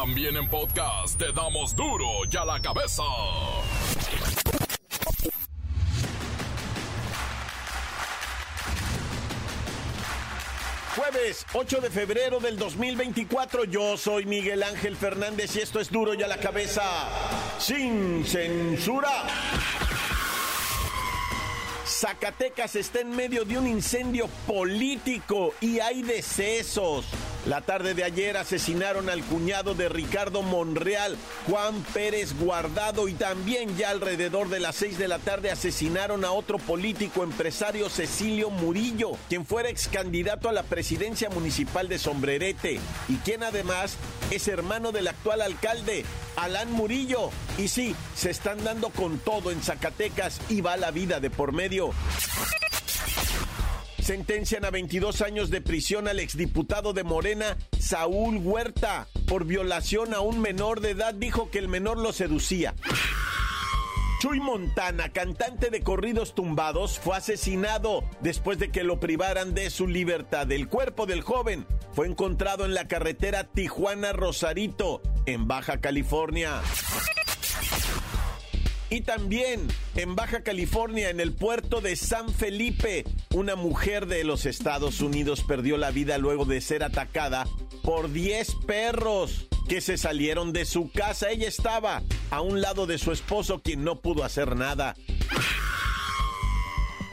También en podcast te damos duro y a la cabeza. Jueves 8 de febrero del 2024, yo soy Miguel Ángel Fernández y esto es duro y a la cabeza, sin censura. Zacatecas está en medio de un incendio político y hay decesos. La tarde de ayer asesinaron al cuñado de Ricardo Monreal, Juan Pérez Guardado, y también ya alrededor de las seis de la tarde asesinaron a otro político empresario, Cecilio Murillo, quien fuera ex candidato a la presidencia municipal de Sombrerete y quien además es hermano del actual alcalde, Alán Murillo. Y sí, se están dando con todo en Zacatecas y va la vida de por medio. Sentencian a 22 años de prisión al exdiputado de Morena, Saúl Huerta, por violación a un menor de edad. Dijo que el menor lo seducía. Chuy Montana, cantante de corridos tumbados, fue asesinado después de que lo privaran de su libertad. El cuerpo del joven fue encontrado en la carretera Tijuana-Rosarito, en Baja California. Y también en Baja California, en el puerto de San Felipe, una mujer de los Estados Unidos perdió la vida luego de ser atacada por 10 perros que se salieron de su casa. Ella estaba a un lado de su esposo, quien no pudo hacer nada.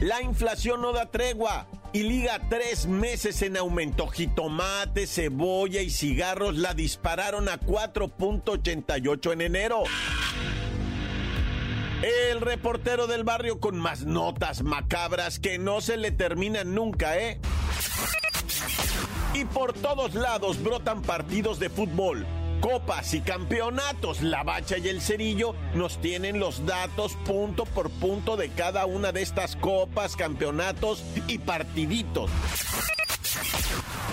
La inflación no da tregua y liga tres meses en aumento. Jitomate, cebolla y cigarros la dispararon a 4.88 en enero. El reportero del barrio con más notas macabras que no se le terminan nunca, ¿eh? Y por todos lados brotan partidos de fútbol, copas y campeonatos. La Bacha y el Cerillo nos tienen los datos punto por punto de cada una de estas copas, campeonatos y partiditos.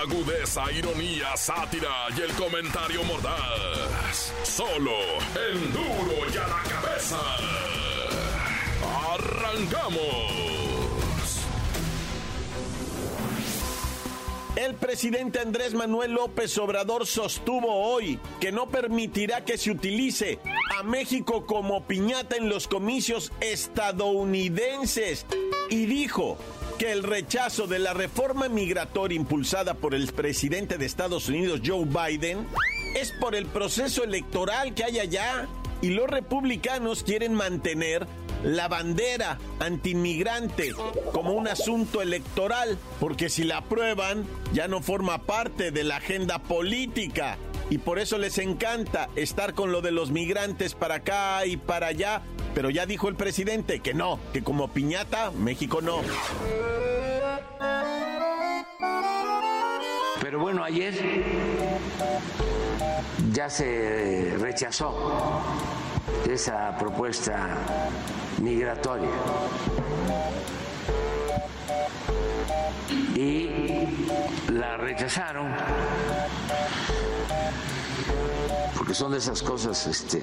Agudeza, ironía, sátira y el comentario mordaz. Solo el duro y a la cabeza. Arrancamos. El presidente Andrés Manuel López Obrador sostuvo hoy que no permitirá que se utilice a México como piñata en los comicios estadounidenses y dijo que el rechazo de la reforma migratoria impulsada por el presidente de Estados Unidos, Joe Biden, es por el proceso electoral que hay allá. Y los republicanos quieren mantener la bandera antiinmigrante como un asunto electoral, porque si la aprueban ya no forma parte de la agenda política. Y por eso les encanta estar con lo de los migrantes para acá y para allá, pero ya dijo el presidente que no, que como piñata, México no. Pero bueno, ayer ya se rechazó esa propuesta migratoria. Y la rechazaron porque son de esas cosas este,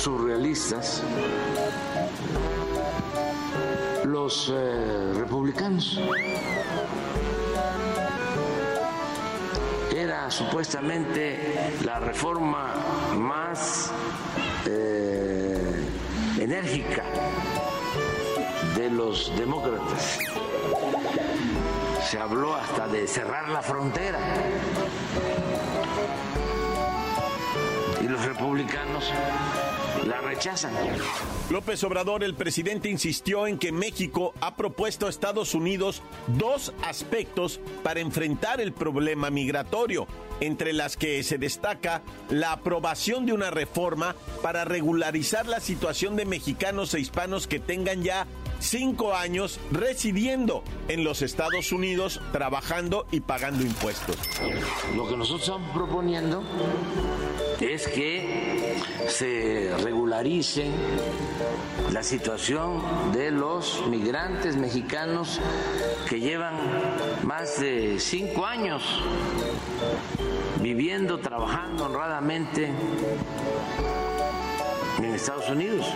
surrealistas. Los eh, republicanos era supuestamente la reforma más eh, enérgica de los demócratas. Se habló hasta de cerrar la frontera. Y los republicanos la rechazan. López Obrador, el presidente, insistió en que México ha propuesto a Estados Unidos dos aspectos para enfrentar el problema migratorio, entre las que se destaca la aprobación de una reforma para regularizar la situación de mexicanos e hispanos que tengan ya cinco años residiendo en los Estados Unidos, trabajando y pagando impuestos. Lo que nosotros estamos proponiendo es que se regularice la situación de los migrantes mexicanos que llevan más de cinco años viviendo, trabajando honradamente en Estados Unidos.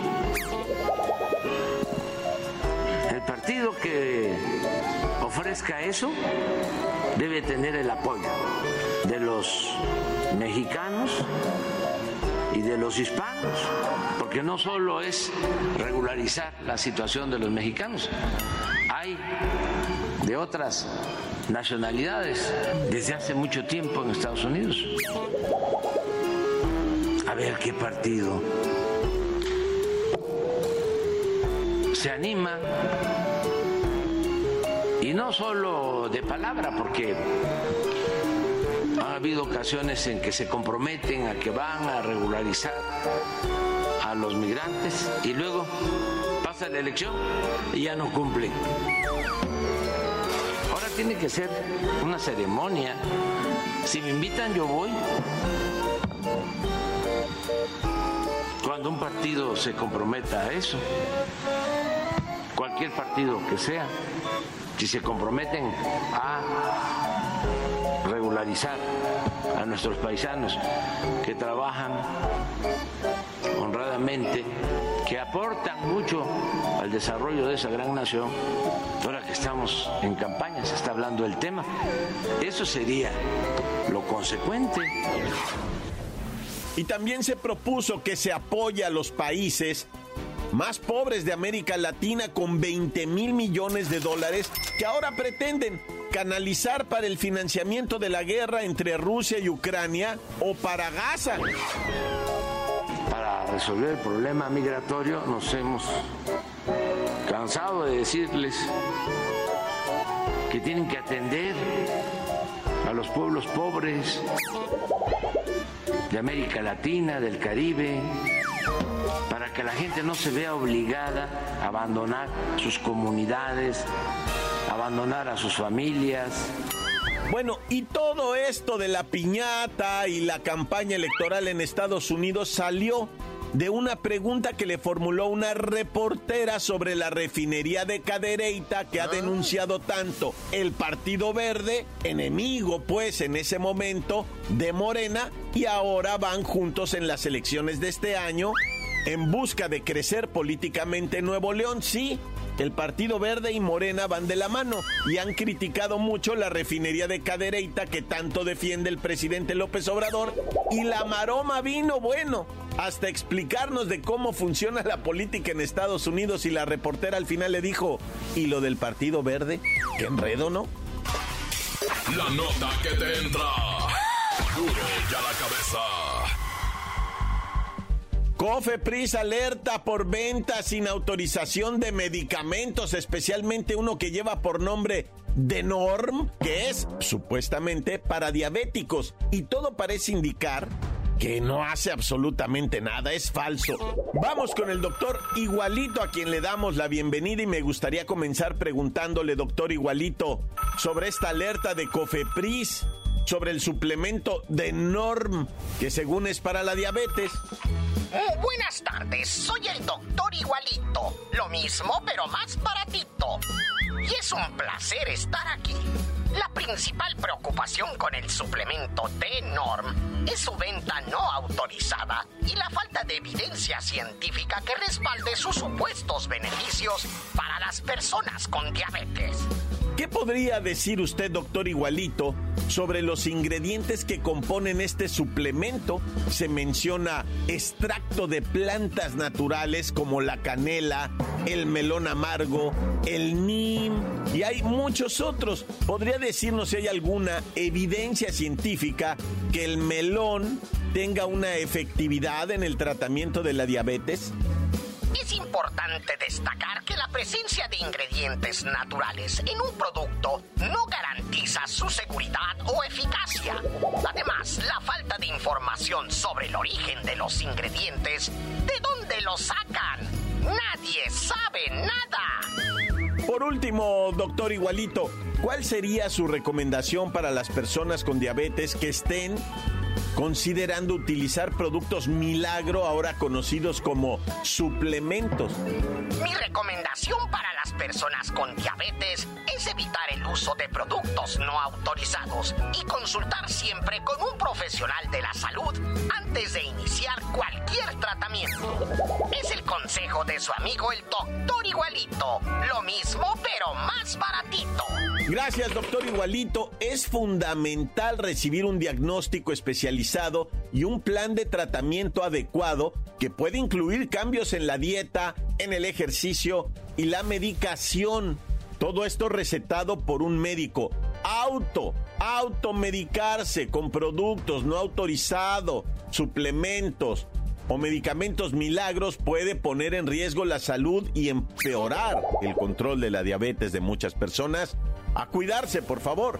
El partido que ofrezca eso debe tener el apoyo de los mexicanos y de los hispanos, porque no solo es regularizar la situación de los mexicanos, hay de otras nacionalidades desde hace mucho tiempo en Estados Unidos. A ver qué partido se anima y no solo de palabra, porque ha habido ocasiones en que se comprometen a que van a regularizar a los migrantes y luego pasa la elección y ya no cumplen. Ahora tiene que ser una ceremonia. Si me invitan yo voy. Cuando un partido se comprometa a eso, cualquier partido que sea, si se comprometen a regularizar a nuestros paisanos que trabajan honradamente, que aportan mucho al desarrollo de esa gran nación, ahora que estamos en campaña, se está hablando del tema, eso sería lo consecuente. Y también se propuso que se apoye a los países más pobres de América Latina con 20 mil millones de dólares que ahora pretenden canalizar para el financiamiento de la guerra entre Rusia y Ucrania o para Gaza. Para resolver el problema migratorio nos hemos cansado de decirles que tienen que atender a los pueblos pobres de América Latina, del Caribe, para que la gente no se vea obligada a abandonar sus comunidades, abandonar a sus familias. Bueno, y todo esto de la piñata y la campaña electoral en Estados Unidos salió de una pregunta que le formuló una reportera sobre la refinería de Cadereyta que ha denunciado tanto el Partido Verde, enemigo pues en ese momento de Morena, y ahora van juntos en las elecciones de este año en busca de crecer políticamente en Nuevo León, sí. El Partido Verde y Morena van de la mano y han criticado mucho la refinería de Cadereyta que tanto defiende el presidente López Obrador y la maroma vino bueno hasta explicarnos de cómo funciona la política en Estados Unidos y la reportera al final le dijo, ¿y lo del Partido Verde? ¿Qué enredo, no? La nota que te entra. Duro ya la cabeza. Cofepris alerta por venta sin autorización de medicamentos, especialmente uno que lleva por nombre Denorm, que es supuestamente para diabéticos. Y todo parece indicar que no hace absolutamente nada, es falso. Vamos con el doctor Igualito a quien le damos la bienvenida y me gustaría comenzar preguntándole, doctor Igualito, sobre esta alerta de Cofepris, sobre el suplemento de Norm, que según es para la diabetes. Muy buenas tardes, soy el doctor Igualito. Lo mismo, pero más baratito. Y es un placer estar aquí. La principal preocupación con el suplemento T-Norm es su venta no autorizada y la falta de evidencia científica que respalde sus supuestos beneficios para las personas con diabetes. ¿Qué podría decir usted, doctor Igualito, sobre los ingredientes que componen este suplemento? Se menciona extracto de plantas naturales como la canela, el melón amargo, el nim y hay muchos otros. ¿Podría decirnos si hay alguna evidencia científica que el melón tenga una efectividad en el tratamiento de la diabetes? Es importante destacar que la presencia de ingredientes naturales en un producto no garantiza su seguridad o eficacia. Además, la falta de información sobre el origen de los ingredientes, de dónde los sacan, Nadie sabe nada. Por último, doctor Igualito, ¿cuál sería su recomendación para las personas con diabetes que estén considerando utilizar productos milagro, ahora conocidos como suplementos? Mi recomendación para las personas con diabetes es evitar el uso de productos no autorizados y consultar siempre con un profesional de la salud antes de iniciar cualquier tratamiento. Es el consejo de su amigo el doctor Igualito. Lo mismo pero más baratito. Gracias, doctor Igualito. Es fundamental recibir un diagnóstico especializado y un plan de tratamiento adecuado que puede incluir cambios en la dieta, en el ejercicio y la medicación. Todo esto recetado por un médico. Auto, automedicarse con productos no autorizados, suplementos o medicamentos milagros puede poner en riesgo la salud y empeorar el control de la diabetes de muchas personas. A cuidarse, por favor.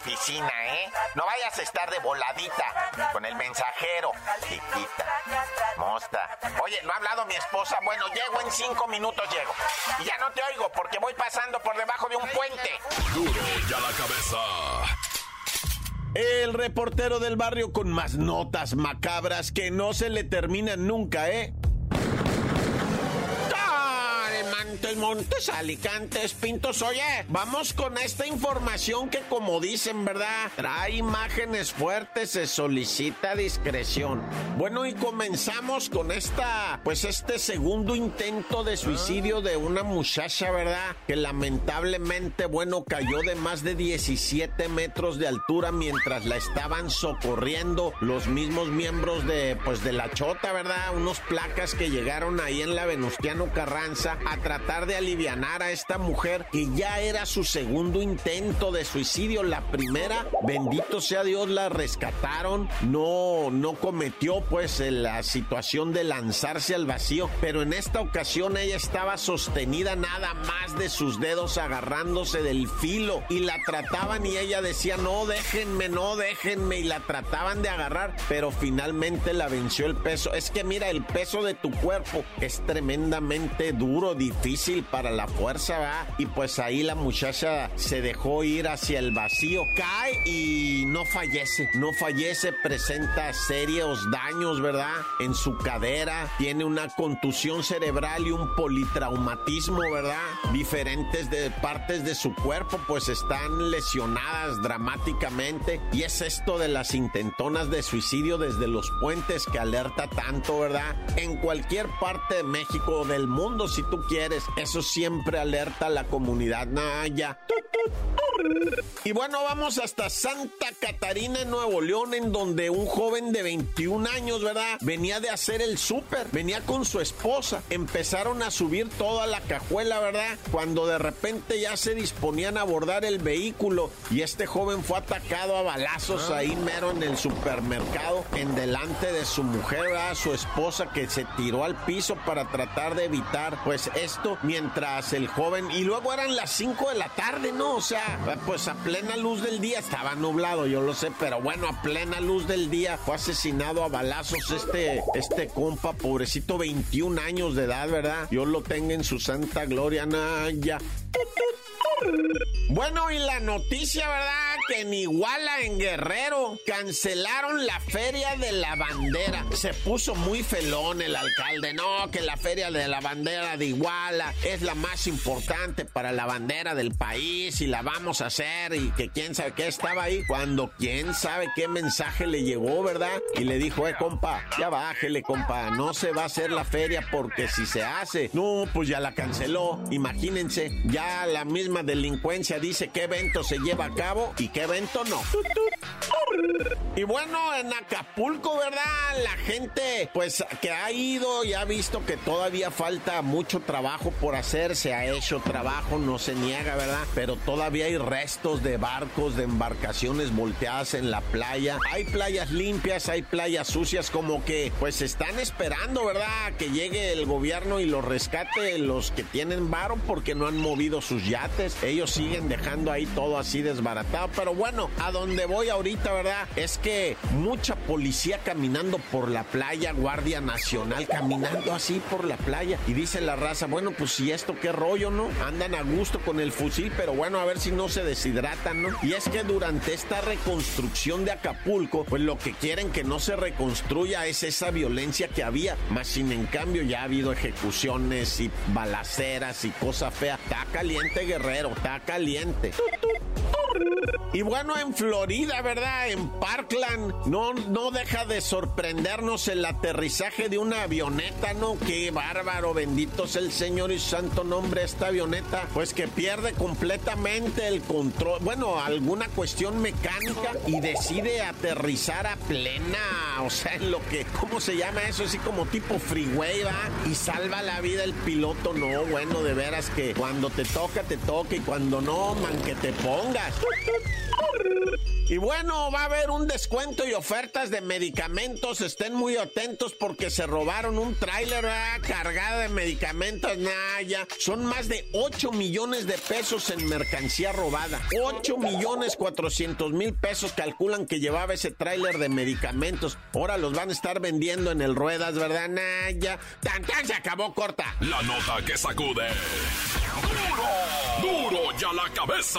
oficina, ¿eh? No vayas a estar de voladita con el mensajero, chiquita. Mosta. Oye, ¿no ha hablado mi esposa? Bueno, llego en cinco minutos, llego. Y ya no te oigo porque voy pasando por debajo de un puente. Duro y a la cabeza. El reportero del barrio con más notas macabras que no se le terminan nunca, ¿eh? Montes, Montes, Alicantes, Pintos. Oye, vamos con esta información que como dicen, ¿verdad? Trae imágenes fuertes, se solicita discreción. Bueno, y comenzamos con esta, pues este segundo intento de suicidio de una muchacha, ¿verdad? Que lamentablemente, bueno, cayó de más de 17 metros de altura mientras la estaban socorriendo los mismos miembros de, pues de la chota, ¿verdad? Unos placas que llegaron ahí en la Venustiano Carranza a tratar de alivianar a esta mujer que ya era su segundo intento de suicidio. La primera, bendito sea Dios, la rescataron. No, no cometió pues la situación de lanzarse al vacío, pero en esta ocasión ella estaba sostenida nada más de sus dedos agarrándose del filo y la trataban y ella decía, no, déjenme, no, déjenme y la trataban de agarrar, pero finalmente la venció el peso. Es que mira, el peso de tu cuerpo es tremendamente duro, difícil para la fuerza, ¿va? Y pues ahí la muchacha se dejó ir hacia el vacío, cae y no fallece, no fallece, presenta serios daños, ¿verdad? En su cadera, tiene una contusión cerebral y un politraumatismo, ¿verdad? Diferentes de partes de su cuerpo pues están lesionadas dramáticamente y es esto de las intentonas de suicidio desde los puentes que alerta tanto, ¿verdad? En cualquier parte de México o del mundo si tú quieres, eso siempre alerta a la comunidad naya. Y bueno, vamos hasta Santa Catarina, en Nuevo León, en donde un joven de 21 años, ¿verdad? Venía de hacer el súper, venía con su esposa. Empezaron a subir toda la cajuela, ¿verdad? Cuando de repente ya se disponían a abordar el vehículo y este joven fue atacado a balazos ahí mero en el supermercado, en delante de su mujer, ¿verdad? Su esposa que se tiró al piso para tratar de evitar, pues esto, mientras el joven, y luego eran las 5 de la tarde, ¿no? O sea, pues a plena luz del día, estaba nublado, yo lo sé, pero bueno, a plena luz del día fue asesinado a balazos este, este compa, pobrecito, 21 años de edad, ¿verdad? Yo lo tengo en su santa gloria, Naya. Bueno, y la noticia, ¿verdad? que en Iguala, en Guerrero, cancelaron la feria de la bandera. Se puso muy felón el alcalde. No, que la feria de la bandera de Iguala es la más importante para la bandera del país y la vamos a hacer y que quién sabe qué estaba ahí cuando quién sabe qué mensaje le llegó, ¿verdad? Y le dijo, eh, compa, ya bájele, compa, no se va a hacer la feria porque si se hace, no, pues ya la canceló. Imagínense, ya la misma delincuencia dice qué evento se lleva a cabo y qué evento no. Y bueno, en Acapulco, ¿verdad? La gente, pues, que ha ido y ha visto que todavía falta mucho trabajo por hacer. Se ha hecho trabajo, no se niega, ¿verdad? Pero todavía hay restos de barcos, de embarcaciones volteadas en la playa. Hay playas limpias, hay playas sucias, como que, pues, están esperando, ¿verdad? Que llegue el gobierno y los rescate los que tienen varo porque no han movido sus yates. Ellos siguen dejando ahí todo así desbaratado. Pero bueno, a donde voy ahorita, ¿verdad? Es que mucha policía caminando por la playa, Guardia Nacional caminando así por la playa. Y dice la raza, bueno, pues si esto qué rollo, ¿no? Andan a gusto con el fusil, pero bueno, a ver si no se deshidratan, ¿no? Y es que durante esta reconstrucción de Acapulco, pues lo que quieren que no se reconstruya es esa violencia que había. Más sin en cambio ya ha habido ejecuciones y balaceras y cosas feas. Está caliente, guerrero, está caliente. Y bueno, en Florida, ¿verdad? En Parkland, no, no deja de sorprendernos el aterrizaje de una avioneta, ¿no? Qué bárbaro, bendito es el Señor y santo nombre esta avioneta, pues que pierde completamente el control, bueno, alguna cuestión mecánica y decide aterrizar a plena, o sea, en lo que, ¿cómo se llama eso? Así como tipo freeway, ¿va? Y salva la vida el piloto, no, bueno, de veras que cuando te toca, te toca y cuando no, man, que te pongas. Y bueno, va a haber un descuento y ofertas de medicamentos. Estén muy atentos porque se robaron un tráiler cargado de medicamentos. Naya, son más de 8 millones de pesos en mercancía robada. 8 millones 400 mil pesos calculan que llevaba ese tráiler de medicamentos. Ahora los van a estar vendiendo en el Ruedas, ¿verdad, Naya? ¡Tan, tan! Se acabó corta. La nota que sacude. ¡Duro! ¡Duro ya la cabeza!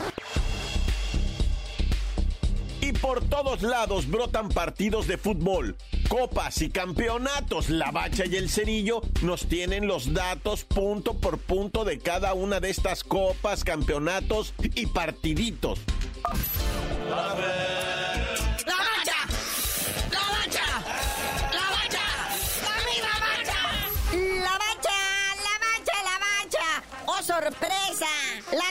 Por todos lados brotan partidos de fútbol, copas y campeonatos. La Bacha y el Cerillo nos tienen los datos punto por punto de cada una de estas copas, campeonatos y partiditos. ¡La bacha! ¡La bacha! ¡La bacha! ¡La misma bacha! La bacha, la bacha, la bacha. ¡Oh, sorpresa! La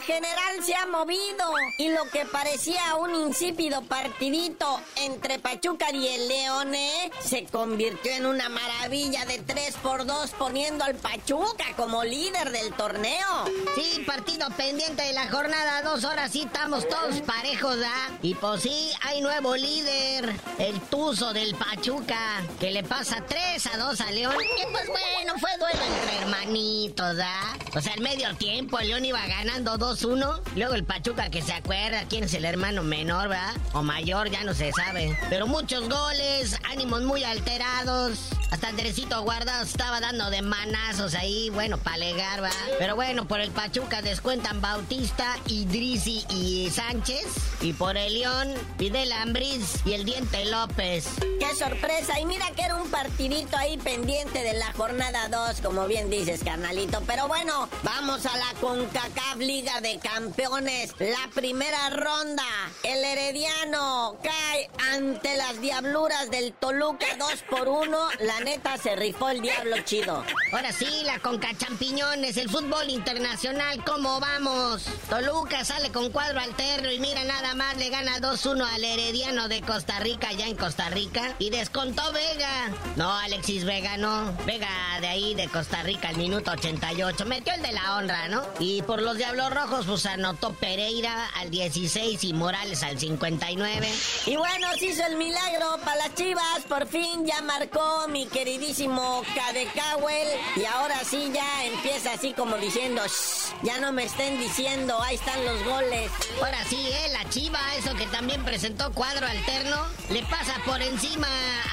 general se ha movido y lo que parecía un insípido partidito entre Pachuca y el Leone se convirtió en una maravilla de 3 por 2 poniendo al Pachuca como líder del torneo. Sí, partido pendiente de la jornada, dos horas sí estamos todos parejos, ¿ah? Y pues sí, hay nuevo líder, el Tuzo del Pachuca, que le pasa 3 a 2 a León. Y pues bueno, fue duelo entre hermanitos, ¿ah? O sea, al medio tiempo León iba ganando 2-1. Luego el Pachuca que se acuerda quién es el hermano menor, ¿verdad? O mayor, ya no se sabe. Pero muchos goles, ánimos muy alterados. Hasta Andresito Guardado estaba dando de manazos ahí, bueno, para alegar, ¿verdad? Pero bueno, por el Pachuca descuentan Bautista, Idrisi y Sánchez. Y por el León, Fidel Ambriz y el Diente López. ¡Qué sorpresa! Y mira que era un partidito ahí pendiente de la jornada 2, como bien dices, carnalito. Pero bueno, vamos a la CONCACAF Liga de Campeones. La primera ronda. El Herediano cae ante las diabluras del Toluca 2 por 1. La neta se rifó el diablo chido. Ahora sí, la Conca Champiñones, el fútbol internacional, ¿cómo vamos? Toluca sale con cuadro alterno y mira nada más, le gana 2-1 al Herediano de Costa Rica, ya en Costa Rica. Y descontó Vega. No, Alexis Vega no. Vega de ahí, de Costa Rica, al minuto 88. Metió el de la honra, ¿no? Y por los Diablos Rojos, pues anotó Pereira al 16 y Morales al 59. Y bueno, se hizo el milagro para las chivas. Por fin ya marcó mi queridísimo Cadecawel. Y ahora sí ya empieza así como diciendo, ya no me estén diciendo, ahí están los goles. Ahora sí, ¿eh? La Chiva, eso que también presentó cuadro alterno, le pasa por encima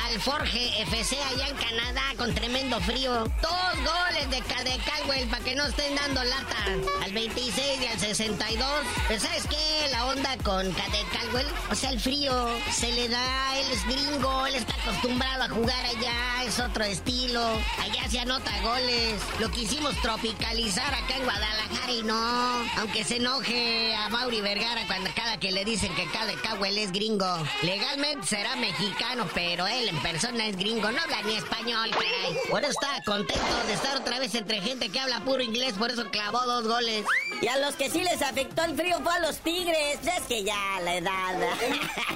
al Forge FC allá en Canadá con tremendo frío. Dos goles de Cadecawel para que no estén dando lata. Al 26 y al 62. Pero ¿sabes qué? La onda con Cadecawel, o sea, el frío se le da, él es gringo, él está acostumbrado a jugar allá, es otro estilo. Allá se anota goles. Lo quisimos tropicalizar acá en Guadalajara y no. Aunque se enoje a Mauri Vergara cuando cada que le dicen que Cadecawel es gringo. Legalmente será mexicano, pero él en persona es gringo, no habla ni español, caray. Por eso está contento de estar otra vez entre gente que habla puro inglés, por eso clavó dos goles. Y a los que sí les afectó el frío fue a los Tigres. Es que ya la edad.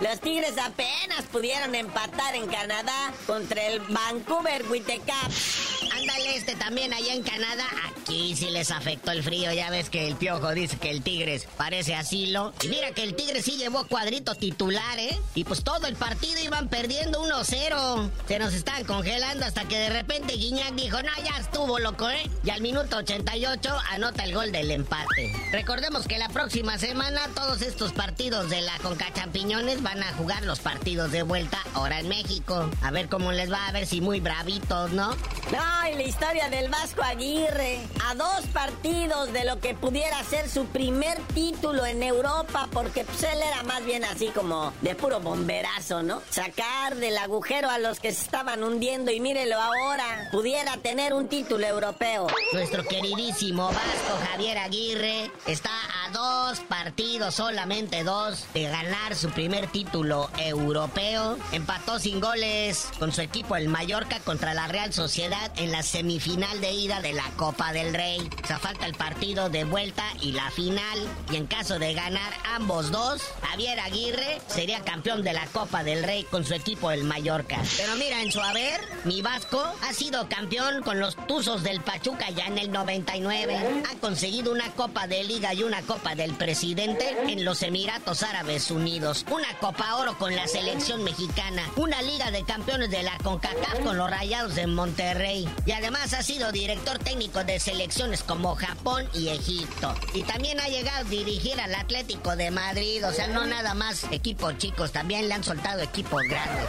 los Tigres apenas pudieron empatar en Canadá contra el Vancouver Whitecaps. Ándale, este también allá en Canadá. Aquí sí les afectó el frío. Ya ves que el piojo dice que el Tigres parece asilo. Y mira que el Tigres sí llevó cuadrito titular, ¿eh? Y pues todo el partido iban perdiendo 1-0. Se nos estaban congelando hasta que de repente Guiñac dijo, no, ya estuvo loco, ¿eh? Y al minuto 88 anota el gol del empate. Recordemos que la próxima semana todos estos partidos de la Conca Champiñones van a jugar los partidos de vuelta ahora en México. A ver cómo les va, a ver si muy bravitos, ¿no? No, la historia del Vasco Aguirre. A dos partidos de lo que pudiera ser su primer título en Europa, porque pues, él era más bien así como de puro bomberazo, ¿no? Sacar del agujero a los que se estaban hundiendo y mírelo ahora, pudiera tener un título europeo. Nuestro queridísimo Vasco Javier Aguirre está a dos partidos, solamente dos, de ganar su primer título europeo. Empató sin goles con su equipo el Mallorca contra la Real Sociedad en la semifinal de ida de la Copa del Rey. O sea, falta el partido de vuelta y la final. Y en caso de ganar ambos dos, Javier Aguirre sería campeón de la Copa del Rey con su equipo el Mallorca. Pero mira, en su haber, mi Vasco ha sido campeón con los Tuzos del Pachuca ya en el 99. Ha conseguido una Copa de Liga y una Copa del Presidente en los Emiratos Árabes Unidos. Una Copa Oro con la selección mexicana. Una Liga de Campeones de la CONCACAF con los Rayados de Monterrey. Y además ha sido director técnico de selecciones como Japón y Egipto. Y también ha llegado a dirigir al Atlético de Madrid. O sea, no nada más equipos chicos, también le han soltado equipos grandes.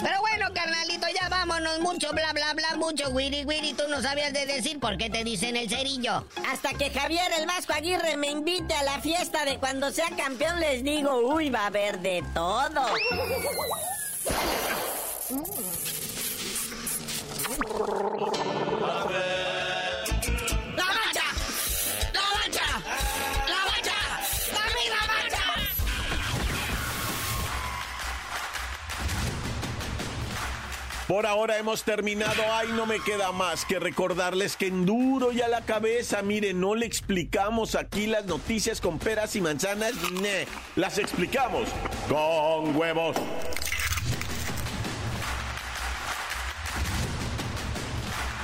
Pero bueno, carnalito, ya vámonos. Mucho bla bla bla, mucho wiri wiri. Tú no sabías de decir por qué te dicen el cerillo. Hasta que Javier el Vasco Aguirre me invite a la fiesta de cuando sea campeón, les digo, uy, va a haber de todo. Por ahora hemos terminado. Ay, no me queda más que recordarles que en duro y a la cabeza, mire, no le explicamos aquí las noticias con peras y manzanas. Ne, las explicamos con huevos.